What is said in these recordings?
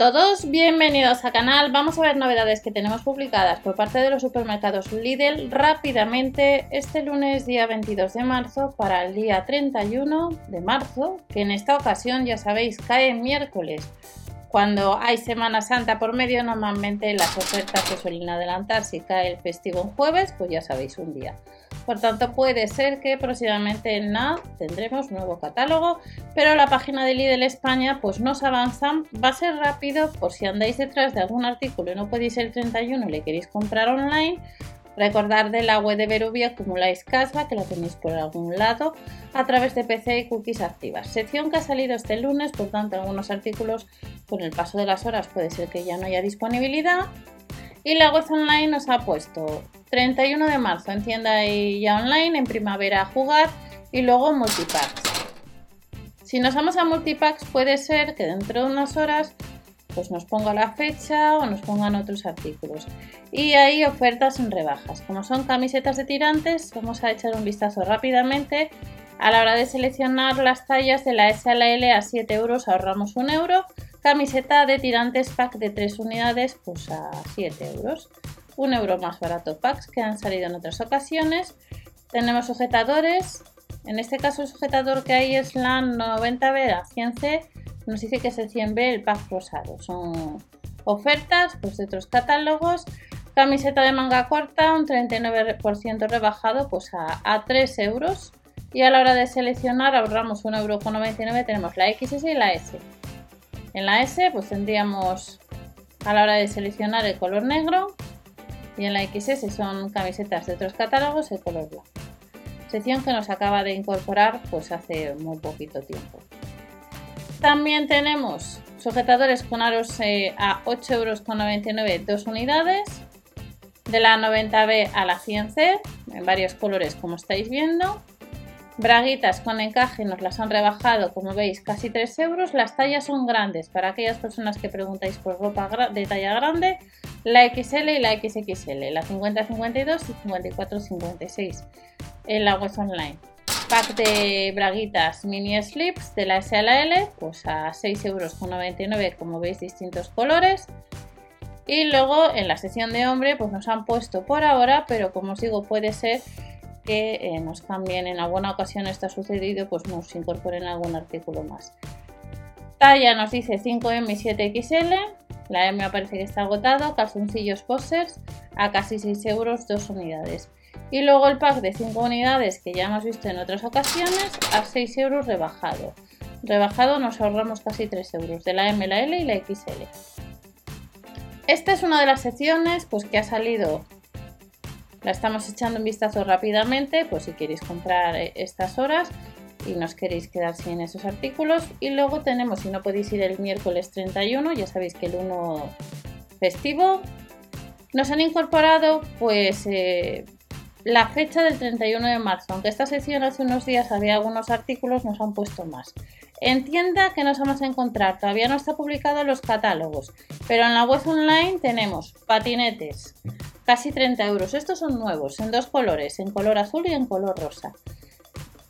todos, bienvenidos al canal. Vamos a ver novedades que tenemos publicadas por parte de los supermercados Lidl rápidamente este lunes día 22 de marzo para el día 31 de marzo, que en esta ocasión ya sabéis cae miércoles. Cuando hay Semana Santa por medio, normalmente las ofertas se suelen adelantar. Si cae el festivo en jueves, pues ya sabéis un día. Por tanto, puede ser que próximamente en nada tendremos nuevo catálogo, pero la página de Lidl España pues nos avanzan. Va a ser rápido por si andáis detrás de algún artículo y no podéis el 31 y le queréis comprar online. Recordar de la web de Verubia acumuláis casa, que la tenéis por algún lado, a través de PC y cookies activas. Sección que ha salido este lunes, por tanto, algunos artículos con el paso de las horas puede ser que ya no haya disponibilidad. Y la web online nos ha puesto 31 de marzo en tienda y ya online, en primavera a jugar y luego multipacks. Si nos vamos a multipacks puede ser que dentro de unas horas pues nos ponga la fecha o nos pongan otros artículos. Y hay ofertas en rebajas. Como son camisetas de tirantes, vamos a echar un vistazo rápidamente. A la hora de seleccionar las tallas de la S a la L a 7 euros ahorramos un euro. Camiseta de tirantes pack de 3 unidades pues a 7 euros un euro más barato packs que han salido en otras ocasiones. Tenemos sujetadores. En este caso el sujetador que hay es la 90B, a 100C. Nos dice que es el 100B el pack rosado. Son ofertas pues, de otros catálogos. Camiseta de manga corta, un 39% rebajado pues a, a 3 euros. Y a la hora de seleccionar ahorramos 1,99€. Tenemos la XS y la S. En la S pues tendríamos a la hora de seleccionar el color negro y en la XS son camisetas de otros catálogos de color blanco. Sección que nos acaba de incorporar pues hace muy poquito tiempo. También tenemos sujetadores con aros eh, a 8,99 euros dos unidades. De la 90B a la 100C en varios colores como estáis viendo. Braguitas con encaje nos las han rebajado, como veis, casi 3 euros. Las tallas son grandes. Para aquellas personas que preguntáis por ropa de talla grande, la XL y la XXL, la 50-52 y 54-56 en la web online. Pack de braguitas mini slips de la S a la L, pues a 6,99 euros, como veis, distintos colores. Y luego en la sección de hombre, pues nos han puesto por ahora, pero como os digo, puede ser que eh, nos cambien en alguna ocasión esto ha sucedido, pues nos incorporen algún artículo más. Talla nos dice 5M y 7XL, la M parece que está agotado, calzoncillos posters a casi 6 euros, 2 unidades. Y luego el pack de 5 unidades que ya hemos visto en otras ocasiones a 6 euros rebajado. Rebajado nos ahorramos casi 3 euros de la M, la L y la XL. Esta es una de las secciones pues, que ha salido. La estamos echando un vistazo rápidamente, pues si queréis comprar eh, estas horas y nos queréis quedar sin esos artículos. Y luego tenemos, si no podéis ir el miércoles 31, ya sabéis que el 1 festivo, nos han incorporado pues eh, la fecha del 31 de marzo. Aunque esta sección hace unos días había algunos artículos, nos han puesto más. En tienda que nos vamos a encontrar, todavía no está publicado los catálogos, pero en la web online tenemos patinetes, casi 30 euros. Estos son nuevos, en dos colores, en color azul y en color rosa.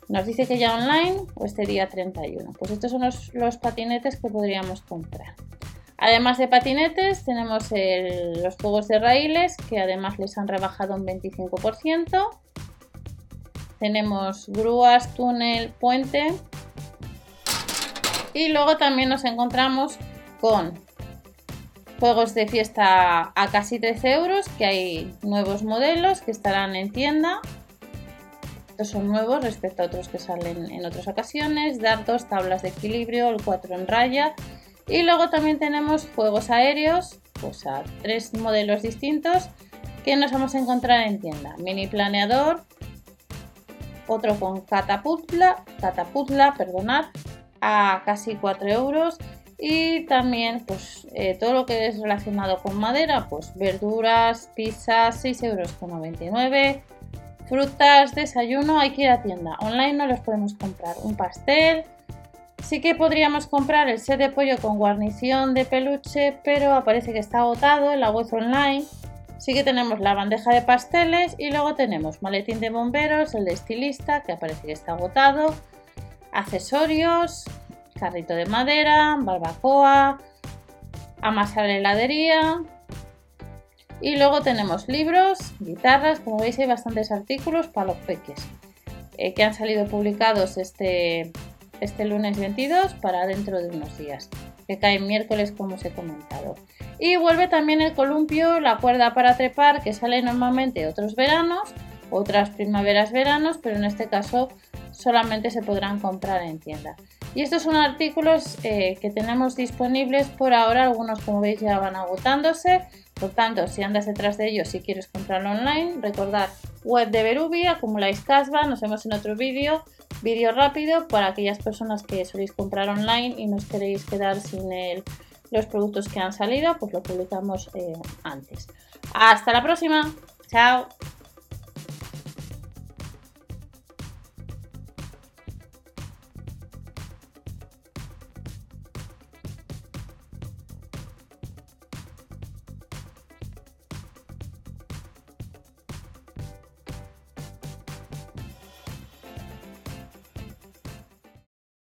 Nos dice que ya online o este día 31. Pues estos son los, patinetes que podríamos comprar. Además de patinetes, tenemos los juegos de raíles que además les han rebajado un 25%. Tenemos grúas, túnel, puente. Y luego también nos encontramos con juegos de fiesta a casi 13 euros, que hay nuevos modelos que estarán en tienda son nuevos respecto a otros que salen en otras ocasiones, dardos, tablas de equilibrio, el 4 en raya. Y luego también tenemos juegos aéreos, pues a tres modelos distintos que nos vamos a encontrar en tienda. Mini planeador, otro con catapulta, catapulta, perdonad, a casi 4 euros. Y también pues eh, todo lo que es relacionado con madera, pues verduras, pizzas, 6 euros con 99 Frutas, desayuno, hay que ir a tienda. Online no los podemos comprar. Un pastel. Sí que podríamos comprar el set de pollo con guarnición de peluche, pero aparece que está agotado en la web online. Sí que tenemos la bandeja de pasteles y luego tenemos maletín de bomberos, el de estilista, que aparece que está agotado, accesorios, carrito de madera, barbacoa, amasar heladería. Y luego tenemos libros, guitarras, como veis hay bastantes artículos para los peques eh, que han salido publicados este, este lunes 22 para dentro de unos días, que cae miércoles como os he comentado. Y vuelve también el columpio, la cuerda para trepar, que sale normalmente otros veranos, otras primaveras, veranos, pero en este caso solamente se podrán comprar en tienda. Y estos son artículos eh, que tenemos disponibles por ahora, algunos como veis ya van agotándose, por tanto si andas detrás de ellos si quieres comprarlo online, recordad web de Berubi, acumuláis casva, nos vemos en otro vídeo, vídeo rápido para aquellas personas que soléis comprar online y no os queréis quedar sin los productos que han salido, pues lo publicamos eh, antes. Hasta la próxima, chao.